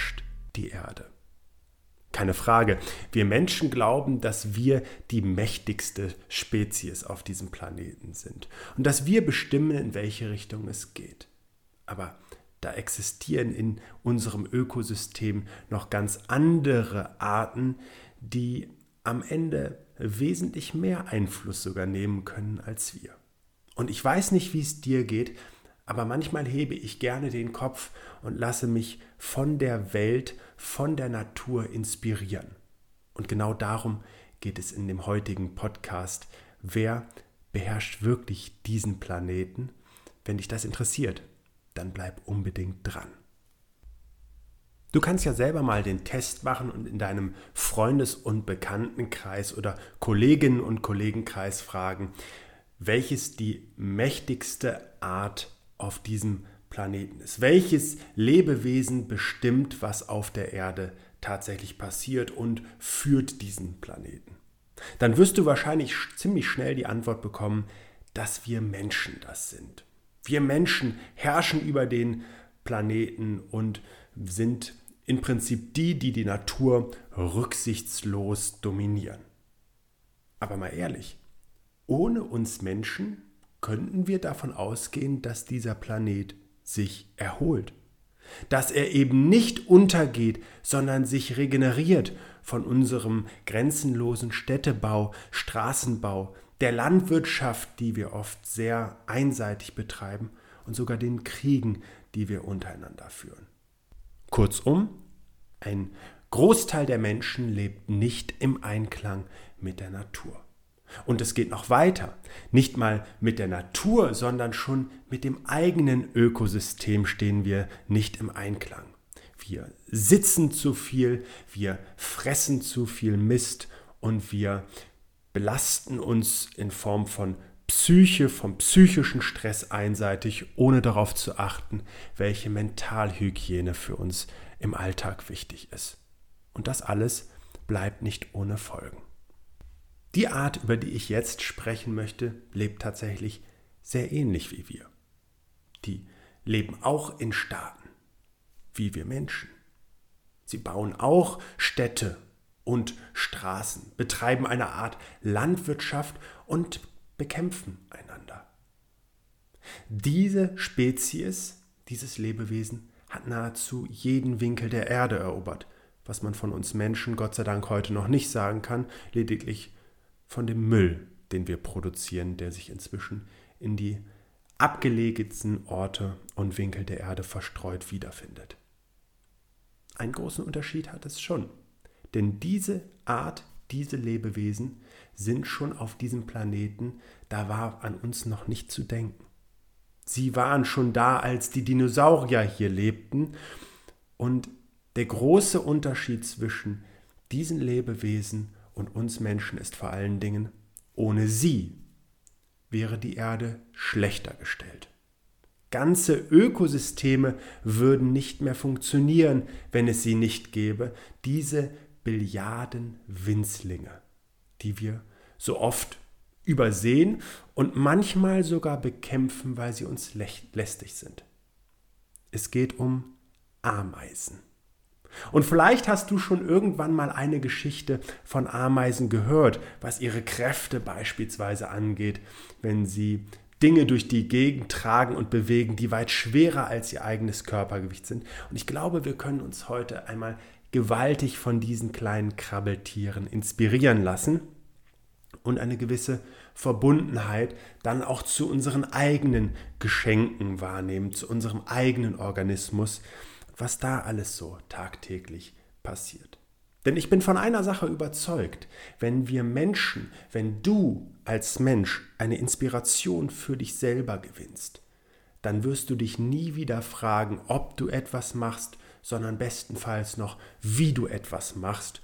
beherrscht die Erde. Keine Frage, wir Menschen glauben, dass wir die mächtigste Spezies auf diesem Planeten sind und dass wir bestimmen, in welche Richtung es geht. Aber da existieren in unserem Ökosystem noch ganz andere Arten, die am Ende wesentlich mehr Einfluss sogar nehmen können als wir. Und ich weiß nicht, wie es dir geht, aber manchmal hebe ich gerne den Kopf und lasse mich von der Welt, von der Natur inspirieren. Und genau darum geht es in dem heutigen Podcast. Wer beherrscht wirklich diesen Planeten? Wenn dich das interessiert, dann bleib unbedingt dran. Du kannst ja selber mal den Test machen und in deinem Freundes- und Bekanntenkreis oder Kolleginnen- und Kollegenkreis fragen, welches die mächtigste Art auf diesem Planeten ist. Welches Lebewesen bestimmt, was auf der Erde tatsächlich passiert und führt diesen Planeten? Dann wirst du wahrscheinlich ziemlich schnell die Antwort bekommen, dass wir Menschen das sind. Wir Menschen herrschen über den Planeten und sind im Prinzip die, die die Natur rücksichtslos dominieren. Aber mal ehrlich, ohne uns Menschen könnten wir davon ausgehen, dass dieser Planet sich erholt. Dass er eben nicht untergeht, sondern sich regeneriert von unserem grenzenlosen Städtebau, Straßenbau, der Landwirtschaft, die wir oft sehr einseitig betreiben und sogar den Kriegen, die wir untereinander führen. Kurzum, ein Großteil der Menschen lebt nicht im Einklang mit der Natur. Und es geht noch weiter. Nicht mal mit der Natur, sondern schon mit dem eigenen Ökosystem stehen wir nicht im Einklang. Wir sitzen zu viel, wir fressen zu viel Mist und wir belasten uns in Form von Psyche, vom psychischen Stress einseitig, ohne darauf zu achten, welche Mentalhygiene für uns im Alltag wichtig ist. Und das alles bleibt nicht ohne Folgen. Die Art, über die ich jetzt sprechen möchte, lebt tatsächlich sehr ähnlich wie wir. Die leben auch in Staaten, wie wir Menschen. Sie bauen auch Städte und Straßen, betreiben eine Art Landwirtschaft und bekämpfen einander. Diese Spezies, dieses Lebewesen, hat nahezu jeden Winkel der Erde erobert, was man von uns Menschen Gott sei Dank heute noch nicht sagen kann, lediglich von dem Müll, den wir produzieren, der sich inzwischen in die abgelegensten Orte und Winkel der Erde verstreut wiederfindet. Einen großen Unterschied hat es schon, denn diese Art, diese Lebewesen sind schon auf diesem Planeten, da war an uns noch nicht zu denken. Sie waren schon da, als die Dinosaurier hier lebten und der große Unterschied zwischen diesen Lebewesen und uns Menschen ist vor allen Dingen, ohne sie wäre die Erde schlechter gestellt. Ganze Ökosysteme würden nicht mehr funktionieren, wenn es sie nicht gäbe. Diese Billiarden Winzlinge, die wir so oft übersehen und manchmal sogar bekämpfen, weil sie uns lästig sind. Es geht um Ameisen. Und vielleicht hast du schon irgendwann mal eine Geschichte von Ameisen gehört, was ihre Kräfte beispielsweise angeht, wenn sie Dinge durch die Gegend tragen und bewegen, die weit schwerer als ihr eigenes Körpergewicht sind. Und ich glaube, wir können uns heute einmal gewaltig von diesen kleinen Krabbeltieren inspirieren lassen und eine gewisse Verbundenheit dann auch zu unseren eigenen Geschenken wahrnehmen, zu unserem eigenen Organismus was da alles so tagtäglich passiert. Denn ich bin von einer Sache überzeugt, wenn wir Menschen, wenn du als Mensch eine Inspiration für dich selber gewinnst, dann wirst du dich nie wieder fragen, ob du etwas machst, sondern bestenfalls noch, wie du etwas machst,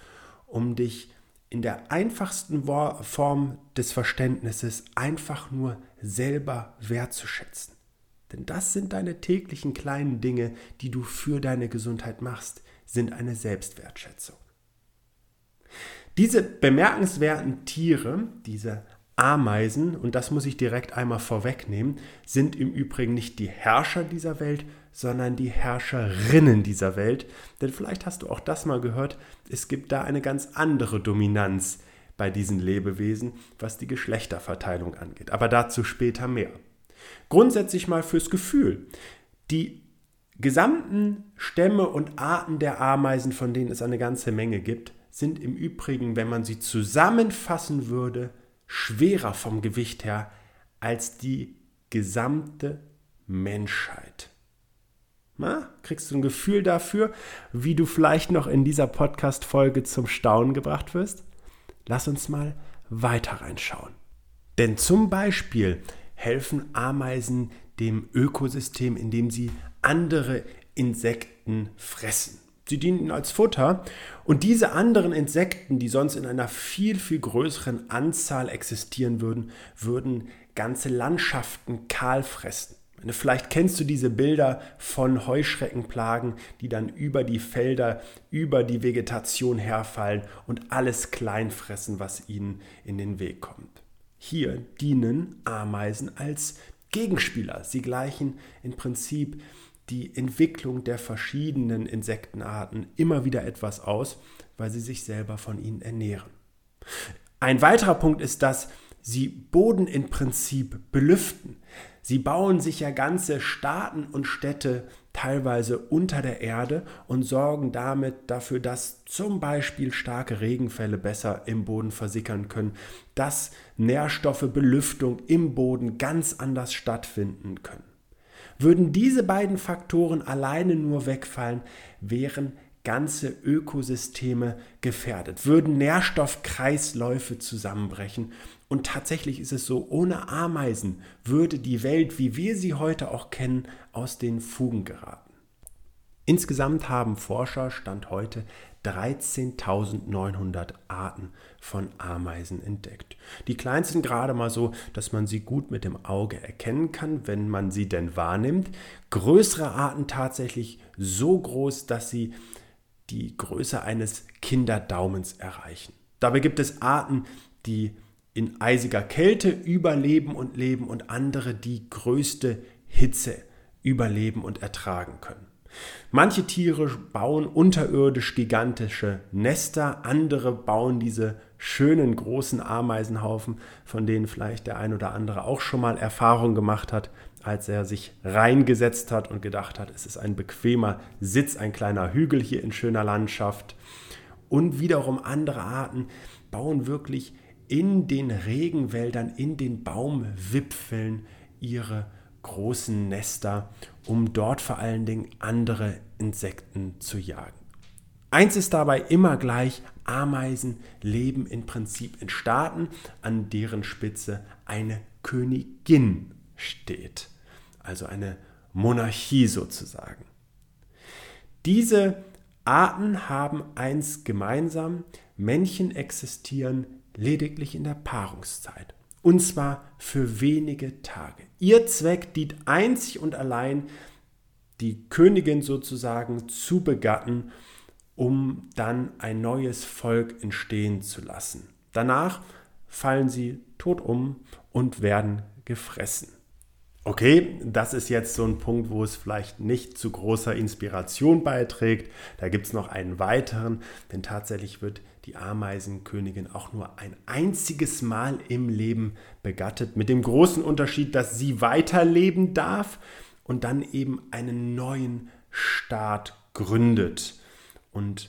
um dich in der einfachsten Form des Verständnisses einfach nur selber wertzuschätzen. Denn das sind deine täglichen kleinen Dinge, die du für deine Gesundheit machst, sind eine Selbstwertschätzung. Diese bemerkenswerten Tiere, diese Ameisen, und das muss ich direkt einmal vorwegnehmen, sind im Übrigen nicht die Herrscher dieser Welt, sondern die Herrscherinnen dieser Welt. Denn vielleicht hast du auch das mal gehört, es gibt da eine ganz andere Dominanz bei diesen Lebewesen, was die Geschlechterverteilung angeht. Aber dazu später mehr. Grundsätzlich mal fürs Gefühl. Die gesamten Stämme und Arten der Ameisen, von denen es eine ganze Menge gibt, sind im Übrigen, wenn man sie zusammenfassen würde, schwerer vom Gewicht her als die gesamte Menschheit. Na, kriegst du ein Gefühl dafür, wie du vielleicht noch in dieser Podcast-Folge zum Staunen gebracht wirst? Lass uns mal weiter reinschauen. Denn zum Beispiel helfen Ameisen dem Ökosystem, indem sie andere Insekten fressen. Sie dienen als Futter und diese anderen Insekten, die sonst in einer viel, viel größeren Anzahl existieren würden, würden ganze Landschaften kahl fressen. Vielleicht kennst du diese Bilder von Heuschreckenplagen, die dann über die Felder, über die Vegetation herfallen und alles klein fressen, was ihnen in den Weg kommt. Hier dienen Ameisen als Gegenspieler. Sie gleichen im Prinzip die Entwicklung der verschiedenen Insektenarten immer wieder etwas aus, weil sie sich selber von ihnen ernähren. Ein weiterer Punkt ist, dass sie Boden im Prinzip belüften. Sie bauen sich ja ganze Staaten und Städte teilweise unter der Erde und sorgen damit dafür, dass zum Beispiel starke Regenfälle besser im Boden versickern können, dass Nährstoffe, Belüftung im Boden ganz anders stattfinden können. Würden diese beiden Faktoren alleine nur wegfallen, wären ganze Ökosysteme gefährdet, würden Nährstoffkreisläufe zusammenbrechen. Und tatsächlich ist es so, ohne Ameisen würde die Welt, wie wir sie heute auch kennen, aus den Fugen geraten. Insgesamt haben Forscher Stand heute 13.900 Arten von Ameisen entdeckt. Die kleinsten gerade mal so, dass man sie gut mit dem Auge erkennen kann, wenn man sie denn wahrnimmt. Größere Arten tatsächlich so groß, dass sie die Größe eines Kinderdaumens erreichen. Dabei gibt es Arten, die in eisiger Kälte überleben und leben und andere, die größte Hitze überleben und ertragen können. Manche Tiere bauen unterirdisch gigantische Nester, andere bauen diese schönen großen Ameisenhaufen, von denen vielleicht der ein oder andere auch schon mal Erfahrung gemacht hat, als er sich reingesetzt hat und gedacht hat, es ist ein bequemer Sitz, ein kleiner Hügel hier in schöner Landschaft. Und wiederum andere Arten bauen wirklich in den Regenwäldern, in den Baumwipfeln ihre großen Nester, um dort vor allen Dingen andere Insekten zu jagen. Eins ist dabei immer gleich, Ameisen leben im Prinzip in Staaten, an deren Spitze eine Königin steht, also eine Monarchie sozusagen. Diese Arten haben eins gemeinsam, Männchen existieren lediglich in der Paarungszeit. Und zwar für wenige Tage. Ihr Zweck dient einzig und allein, die Königin sozusagen zu begatten, um dann ein neues Volk entstehen zu lassen. Danach fallen sie tot um und werden gefressen. Okay, das ist jetzt so ein Punkt, wo es vielleicht nicht zu großer Inspiration beiträgt. Da gibt es noch einen weiteren, denn tatsächlich wird die Ameisenkönigin auch nur ein einziges Mal im Leben begattet, mit dem großen Unterschied, dass sie weiterleben darf und dann eben einen neuen Staat gründet. Und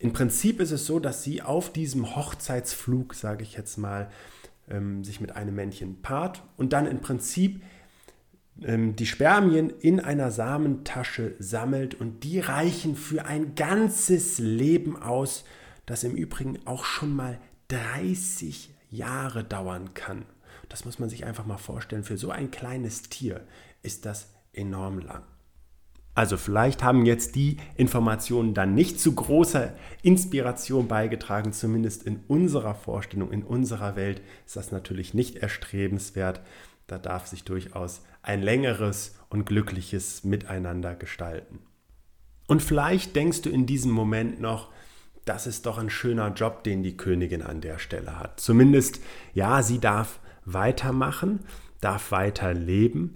im Prinzip ist es so, dass sie auf diesem Hochzeitsflug, sage ich jetzt mal, ähm, sich mit einem Männchen paart und dann im Prinzip ähm, die Spermien in einer Samentasche sammelt und die reichen für ein ganzes Leben aus das im Übrigen auch schon mal 30 Jahre dauern kann. Das muss man sich einfach mal vorstellen. Für so ein kleines Tier ist das enorm lang. Also vielleicht haben jetzt die Informationen dann nicht zu großer Inspiration beigetragen, zumindest in unserer Vorstellung, in unserer Welt ist das natürlich nicht erstrebenswert. Da darf sich durchaus ein längeres und glückliches Miteinander gestalten. Und vielleicht denkst du in diesem Moment noch, das ist doch ein schöner Job, den die Königin an der Stelle hat. Zumindest, ja, sie darf weitermachen, darf weiterleben,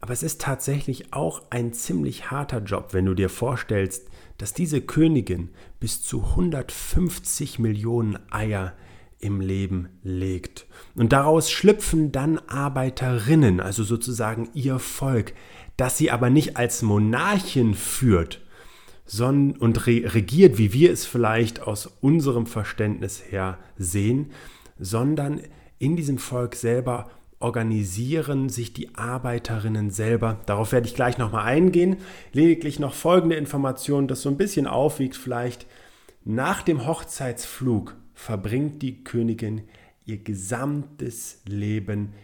Aber es ist tatsächlich auch ein ziemlich harter Job, wenn du dir vorstellst, dass diese Königin bis zu 150 Millionen Eier im Leben legt. Und daraus schlüpfen dann Arbeiterinnen, also sozusagen ihr Volk, das sie aber nicht als Monarchin führt sondern, und regiert, wie wir es vielleicht aus unserem Verständnis her sehen, sondern in diesem Volk selber organisieren sich die Arbeiterinnen selber. Darauf werde ich gleich nochmal eingehen. Lediglich noch folgende Information, das so ein bisschen aufwiegt vielleicht. Nach dem Hochzeitsflug verbringt die Königin ihr gesamtes Leben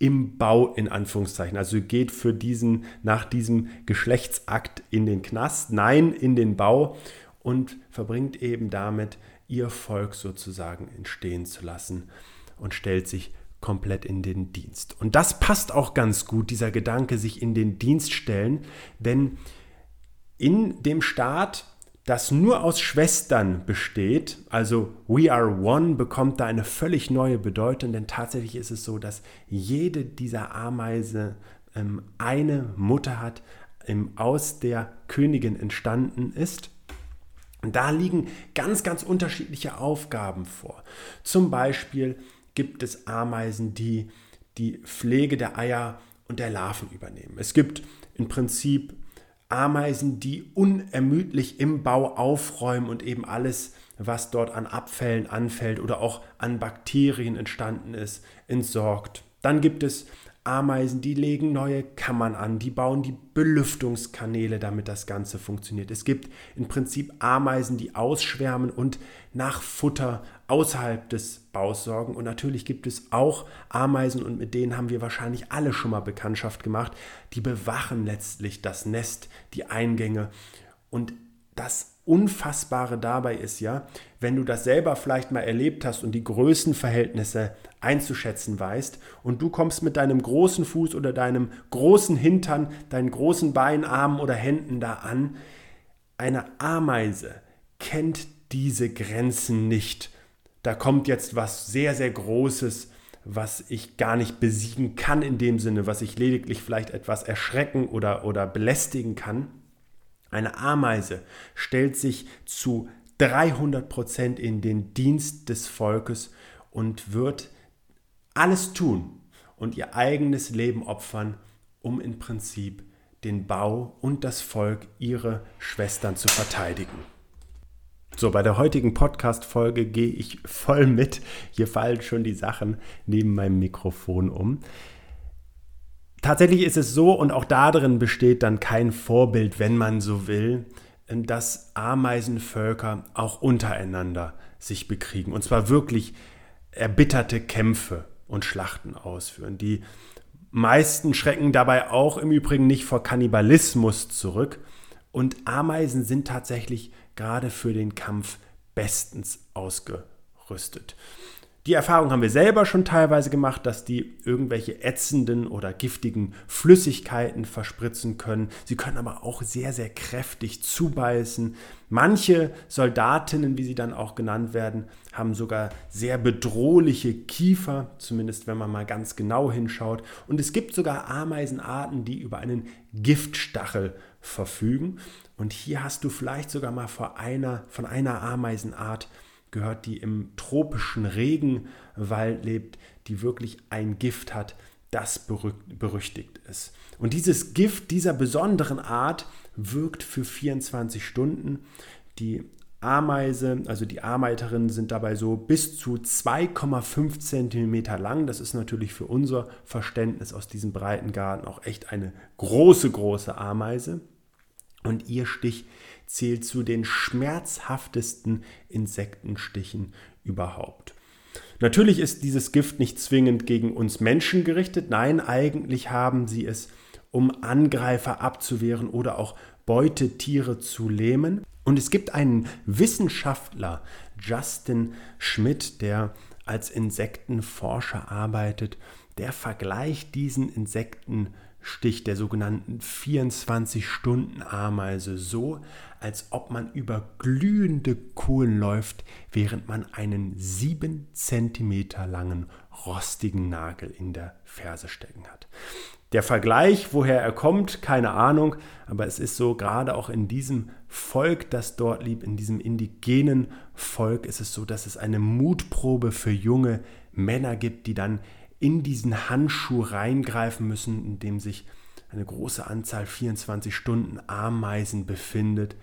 im Bau in Anführungszeichen. Also geht für diesen nach diesem Geschlechtsakt in den Knast, nein, in den Bau und verbringt eben damit ihr Volk sozusagen entstehen zu lassen und stellt sich komplett in den Dienst. Und das passt auch ganz gut, dieser Gedanke, sich in den Dienst stellen, denn in dem Staat, das nur aus Schwestern besteht, also We Are One, bekommt da eine völlig neue Bedeutung, denn tatsächlich ist es so, dass jede dieser Ameise ähm, eine Mutter hat, ähm, aus der Königin entstanden ist. Und da liegen ganz, ganz unterschiedliche Aufgaben vor. Zum Beispiel gibt es Ameisen, die die Pflege der Eier und der Larven übernehmen. Es gibt im Prinzip Ameisen, die unermüdlich im Bau aufräumen und eben alles, was dort an Abfällen anfällt oder auch an Bakterien entstanden ist, entsorgt. Dann gibt es Ameisen, die legen neue Kammern an, die bauen die Belüftungskanäle, damit das Ganze funktioniert. Es gibt im Prinzip Ameisen, die ausschwärmen und nach Futter außerhalb des Baus sorgen. Und natürlich gibt es auch Ameisen, und mit denen haben wir wahrscheinlich alle schon mal Bekanntschaft gemacht, die bewachen letztlich das Nest, die Eingänge. Und das Unfassbare dabei ist ja, wenn du das selber vielleicht mal erlebt hast und die Größenverhältnisse einzuschätzen weißt und du kommst mit deinem großen Fuß oder deinem großen Hintern, deinen großen Beinen, Armen oder Händen da an, eine Ameise kennt diese Grenzen nicht. Da kommt jetzt was sehr, sehr Großes, was ich gar nicht besiegen kann in dem Sinne, was ich lediglich vielleicht etwas erschrecken oder, oder belästigen kann. Eine Ameise stellt sich zu 300 Prozent in den Dienst des Volkes und wird alles tun und ihr eigenes Leben opfern, um im Prinzip den Bau und das Volk, ihre Schwestern zu verteidigen. So, bei der heutigen Podcast-Folge gehe ich voll mit. Hier fallen schon die Sachen neben meinem Mikrofon um. Tatsächlich ist es so, und auch darin besteht dann kein Vorbild, wenn man so will, dass Ameisenvölker auch untereinander sich bekriegen. Und zwar wirklich erbitterte Kämpfe und Schlachten ausführen. Die meisten schrecken dabei auch im Übrigen nicht vor Kannibalismus zurück. Und Ameisen sind tatsächlich gerade für den Kampf bestens ausgerüstet. Die Erfahrung haben wir selber schon teilweise gemacht, dass die irgendwelche ätzenden oder giftigen Flüssigkeiten verspritzen können. Sie können aber auch sehr, sehr kräftig zubeißen. Manche Soldatinnen, wie sie dann auch genannt werden, haben sogar sehr bedrohliche Kiefer, zumindest wenn man mal ganz genau hinschaut. Und es gibt sogar Ameisenarten, die über einen Giftstachel verfügen. Und hier hast du vielleicht sogar mal vor einer, von einer Ameisenart gehört, die im tropischen Regenwald lebt, die wirklich ein Gift hat, das berüchtigt ist. Und dieses Gift dieser besonderen Art wirkt für 24 Stunden. Die Ameise, also die Arbeiterinnen sind dabei so bis zu 2,5 cm lang. Das ist natürlich für unser Verständnis aus diesem Breitengarten auch echt eine große, große Ameise. Und ihr Stich zählt zu den schmerzhaftesten Insektenstichen überhaupt. Natürlich ist dieses Gift nicht zwingend gegen uns Menschen gerichtet. Nein, eigentlich haben sie es, um Angreifer abzuwehren oder auch Beutetiere zu lähmen. Und es gibt einen Wissenschaftler, Justin Schmidt, der als Insektenforscher arbeitet, der vergleicht diesen Insektenstich der sogenannten 24-Stunden-Ameise so, als ob man über glühende Kohlen läuft, während man einen sieben Zentimeter langen rostigen Nagel in der Ferse stecken hat. Der Vergleich, woher er kommt, keine Ahnung, aber es ist so, gerade auch in diesem Volk, das dort lebt, in diesem indigenen Volk, ist es so, dass es eine Mutprobe für junge Männer gibt, die dann in diesen Handschuh reingreifen müssen, in dem sich eine große Anzahl 24 Stunden Ameisen befindet.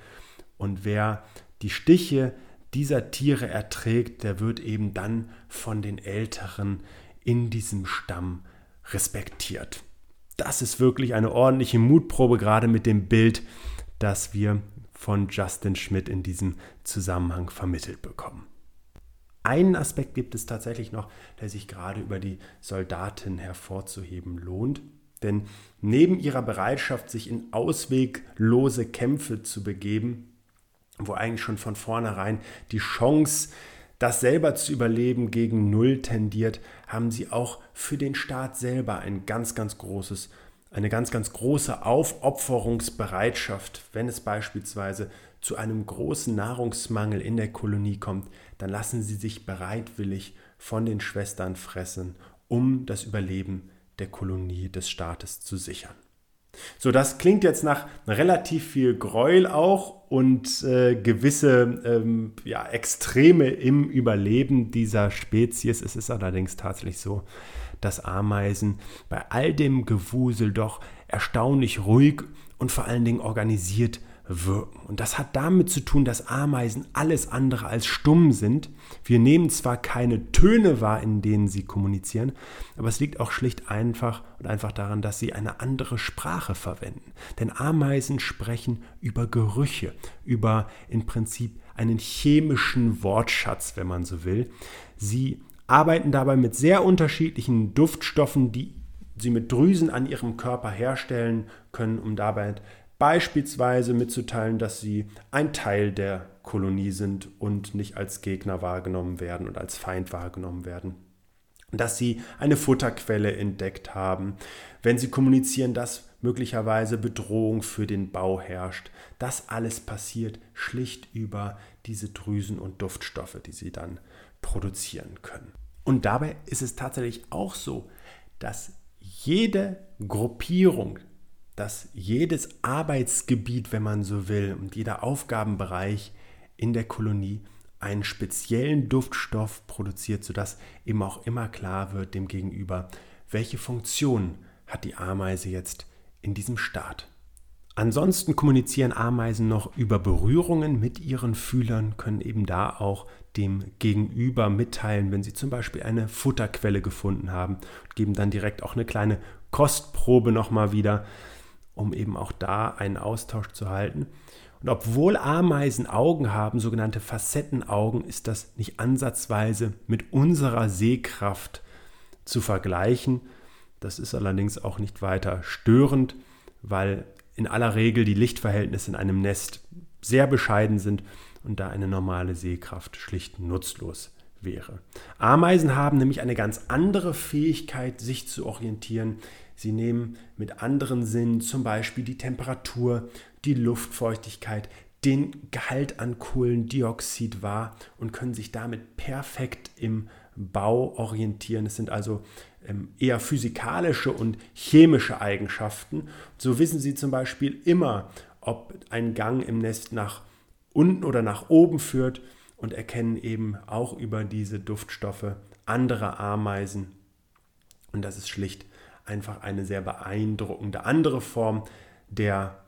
Und wer die Stiche dieser Tiere erträgt, der wird eben dann von den Älteren in diesem Stamm respektiert. Das ist wirklich eine ordentliche Mutprobe, gerade mit dem Bild, das wir von Justin Schmidt in diesem Zusammenhang vermittelt bekommen. Einen Aspekt gibt es tatsächlich noch, der sich gerade über die Soldatin hervorzuheben lohnt. Denn neben ihrer Bereitschaft, sich in ausweglose Kämpfe zu begeben, wo eigentlich schon von vornherein die Chance, das selber zu überleben, gegen Null tendiert, haben sie auch für den Staat selber ein ganz, ganz großes, eine ganz, ganz große Aufopferungsbereitschaft, wenn es beispielsweise zu einem großen Nahrungsmangel in der Kolonie kommt, dann lassen sie sich bereitwillig von den Schwestern fressen, um das Überleben der Kolonie des Staates zu sichern. So, das klingt jetzt nach relativ viel Gräuel auch und äh, gewisse ähm, ja, Extreme im Überleben dieser Spezies. Es ist allerdings tatsächlich so, dass Ameisen bei all dem Gewusel doch erstaunlich ruhig und vor allen Dingen organisiert wirken. Und das hat damit zu tun, dass Ameisen alles andere als stumm sind. Wir nehmen zwar keine Töne wahr, in denen sie kommunizieren, aber es liegt auch schlicht einfach und einfach daran, dass sie eine andere Sprache verwenden. Denn Ameisen sprechen über Gerüche, über im Prinzip einen chemischen Wortschatz, wenn man so will. Sie arbeiten dabei mit sehr unterschiedlichen Duftstoffen, die sie mit Drüsen an ihrem Körper herstellen können, um dabei beispielsweise mitzuteilen, dass sie ein Teil der Kolonie sind und nicht als Gegner wahrgenommen werden und als Feind wahrgenommen werden. Dass sie eine Futterquelle entdeckt haben, wenn sie kommunizieren, dass möglicherweise Bedrohung für den Bau herrscht. Das alles passiert schlicht über diese Drüsen und Duftstoffe, die sie dann produzieren können. Und dabei ist es tatsächlich auch so, dass jede Gruppierung dass jedes Arbeitsgebiet, wenn man so will, und jeder Aufgabenbereich in der Kolonie einen speziellen Duftstoff produziert, sodass eben auch immer klar wird dem Gegenüber, welche Funktion hat die Ameise jetzt in diesem Staat. Ansonsten kommunizieren Ameisen noch über Berührungen mit ihren Fühlern, können eben da auch dem Gegenüber mitteilen, wenn sie zum Beispiel eine Futterquelle gefunden haben geben dann direkt auch eine kleine Kostprobe nochmal wieder um eben auch da einen Austausch zu halten. Und obwohl Ameisen Augen haben, sogenannte Facettenaugen, ist das nicht ansatzweise mit unserer Sehkraft zu vergleichen. Das ist allerdings auch nicht weiter störend, weil in aller Regel die Lichtverhältnisse in einem Nest sehr bescheiden sind und da eine normale Sehkraft schlicht nutzlos wäre. Ameisen haben nämlich eine ganz andere Fähigkeit, sich zu orientieren. Sie nehmen mit anderen Sinnen zum Beispiel die Temperatur, die Luftfeuchtigkeit, den Gehalt an Kohlendioxid wahr und können sich damit perfekt im Bau orientieren. Es sind also ähm, eher physikalische und chemische Eigenschaften. So wissen Sie zum Beispiel immer, ob ein Gang im Nest nach unten oder nach oben führt und erkennen eben auch über diese Duftstoffe andere Ameisen. Und das ist schlicht einfach eine sehr beeindruckende andere Form der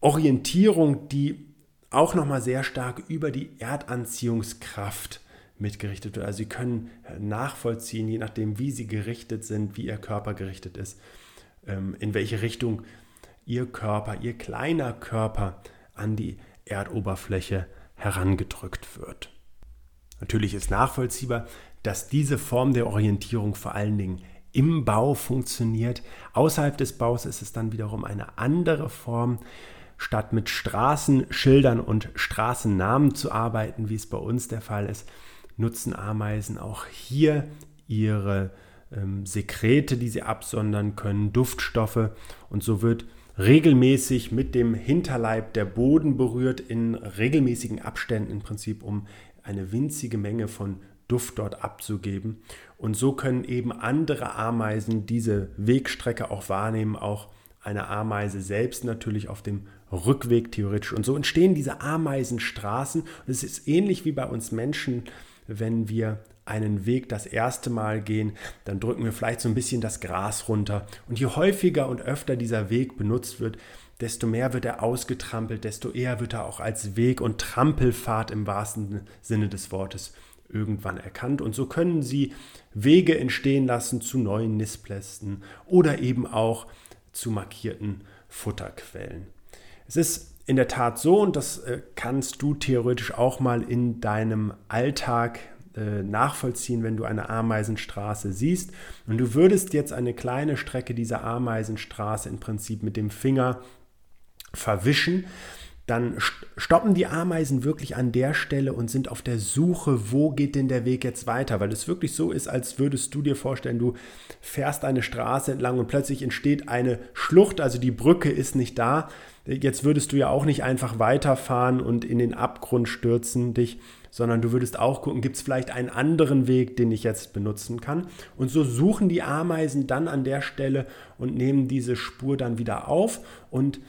Orientierung, die auch nochmal sehr stark über die Erdanziehungskraft mitgerichtet wird. Also sie können nachvollziehen, je nachdem, wie sie gerichtet sind, wie ihr Körper gerichtet ist, ähm, in welche Richtung ihr Körper, ihr kleiner Körper an die Erdoberfläche herangedrückt wird. Natürlich ist nachvollziehbar, dass diese Form der Orientierung vor allen Dingen im Bau funktioniert. Außerhalb des Baus ist es dann wiederum eine andere Form. Statt mit Straßenschildern und Straßennamen zu arbeiten, wie es bei uns der Fall ist, nutzen Ameisen auch hier ihre ähm, Sekrete, die sie absondern können, Duftstoffe. Und so wird regelmäßig mit dem Hinterleib der Boden berührt, in regelmäßigen Abständen im Prinzip, um eine winzige Menge von Duft dort abzugeben. Und so können eben andere Ameisen diese Wegstrecke auch wahrnehmen, auch eine Ameise selbst natürlich auf dem Rückweg theoretisch. Und so entstehen diese Ameisenstraßen. Und es ist ähnlich wie bei uns Menschen, wenn wir einen Weg das erste Mal gehen, dann drücken wir vielleicht so ein bisschen das Gras runter. Und je häufiger und öfter dieser Weg benutzt wird, desto mehr wird er ausgetrampelt, desto eher wird er auch als Weg und Trampelfahrt im wahrsten Sinne des Wortes irgendwann erkannt. Und so können sie Wege entstehen lassen zu neuen Nistplätzen oder eben auch zu markierten Futterquellen. Es ist in der Tat so, und das äh, kannst du theoretisch auch mal in deinem Alltag äh, nachvollziehen, wenn du eine Ameisenstraße siehst. Und du würdest jetzt eine kleine Strecke dieser Ameisenstraße im Prinzip mit dem Finger verwischen, dann stoppen die Ameisen wirklich an der Stelle und sind auf der Suche, wo geht denn der Weg jetzt weiter, weil es wirklich so ist, als würdest du dir vorstellen, du fährst eine Straße entlang und plötzlich entsteht eine Schlucht, also die Brücke ist nicht da. Jetzt würdest du ja auch nicht einfach weiterfahren und in den Abgrund stürzen dich, sondern du würdest auch gucken, gibt es vielleicht einen anderen Weg, den ich jetzt benutzen kann. Und so suchen die Ameisen dann an der Stelle und nehmen diese Spur dann wieder auf und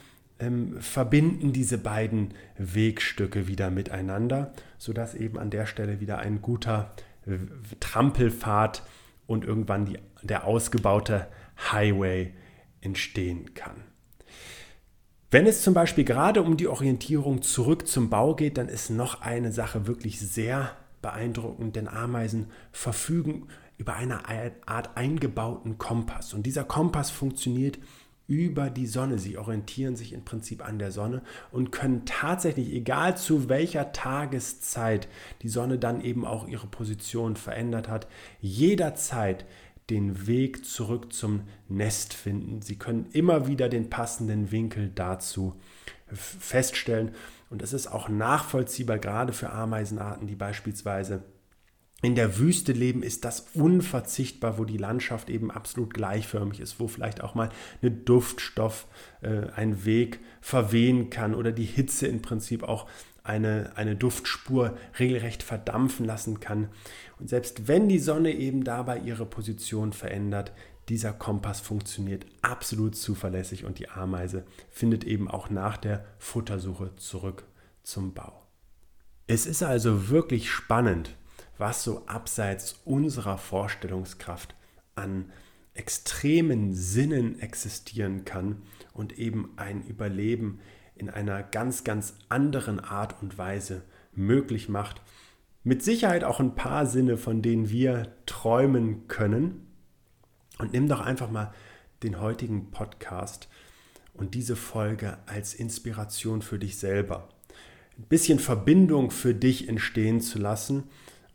ähm, verbinden diese beiden Wegstücke wieder miteinander, sodass eben an der Stelle wieder ein guter äh, Trampelpfad und irgendwann die, der ausgebaute Highway entstehen kann. Wenn es zum Beispiel gerade um die Orientierung zurück zum Bau geht, dann ist noch eine Sache wirklich sehr beeindruckend, denn Ameisen verfügen über eine Art eingebauten Kompass. Und dieser Kompass funktioniert über die Sonne. Sie orientieren sich im Prinzip an der Sonne und können tatsächlich, egal zu welcher Tageszeit die Sonne dann eben auch ihre Position verändert hat, jederzeit den Weg zurück zum Nest finden. Sie können immer wieder den passenden Winkel dazu feststellen. Und es ist auch nachvollziehbar, gerade für Ameisenarten, die beispielsweise in der Wüste leben, ist das unverzichtbar, wo die Landschaft eben absolut gleichförmig ist, wo vielleicht auch mal ein Duftstoff, äh, ein Weg verwehen kann oder die Hitze im Prinzip auch eine, eine Duftspur regelrecht verdampfen lassen kann. Und selbst wenn die Sonne eben dabei ihre Position verändert, dieser Kompass funktioniert absolut zuverlässig und die Ameise findet eben auch nach der Futtersuche zurück zum Bau. Es ist also wirklich spannend, was so abseits unserer Vorstellungskraft an extremen Sinnen existieren kann und eben ein Überleben in einer ganz, ganz anderen Art und Weise möglich macht. Mit Sicherheit auch ein paar Sinne, von denen wir träumen können. Und nimm doch einfach mal den heutigen Podcast und diese Folge als Inspiration für dich selber. Ein bisschen Verbindung für dich entstehen zu lassen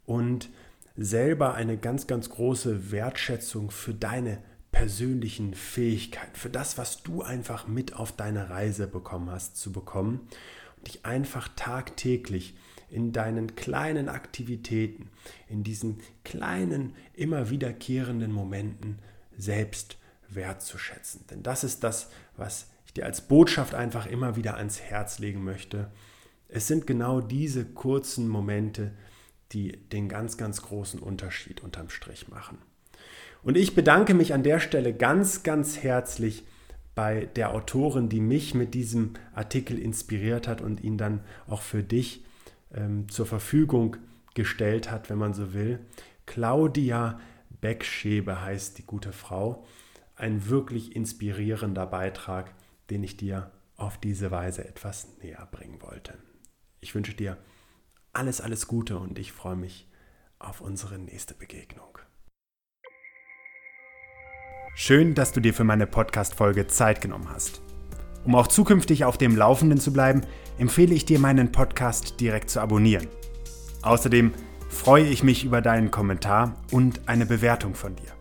und selber eine ganz, ganz große Wertschätzung für deine persönlichen Fähigkeiten, für das, was du einfach mit auf deine Reise bekommen hast, zu bekommen und dich einfach tagtäglich in deinen kleinen Aktivitäten, in diesen kleinen, immer wiederkehrenden Momenten selbst wertzuschätzen. Denn das ist das, was ich dir als Botschaft einfach immer wieder ans Herz legen möchte. Es sind genau diese kurzen Momente, die den ganz, ganz großen Unterschied unterm Strich machen. Und ich bedanke mich an der Stelle ganz, ganz herzlich bei der Autorin, die mich mit diesem Artikel inspiriert hat und ihn dann auch für dich ähm, zur Verfügung gestellt hat, wenn man so will. Claudia Beckschebe heißt die gute Frau. Ein wirklich inspirierender Beitrag, den ich dir auf diese Weise etwas näher bringen wollte. Ich wünsche dir alles, alles Gute und ich freue mich auf unsere nächste Begegnung. Schön, dass du dir für meine Podcast-Folge Zeit genommen hast. Um auch zukünftig auf dem Laufenden zu bleiben, empfehle ich dir, meinen Podcast direkt zu abonnieren. Außerdem freue ich mich über deinen Kommentar und eine Bewertung von dir.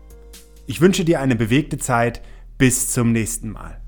Ich wünsche dir eine bewegte Zeit. Bis zum nächsten Mal.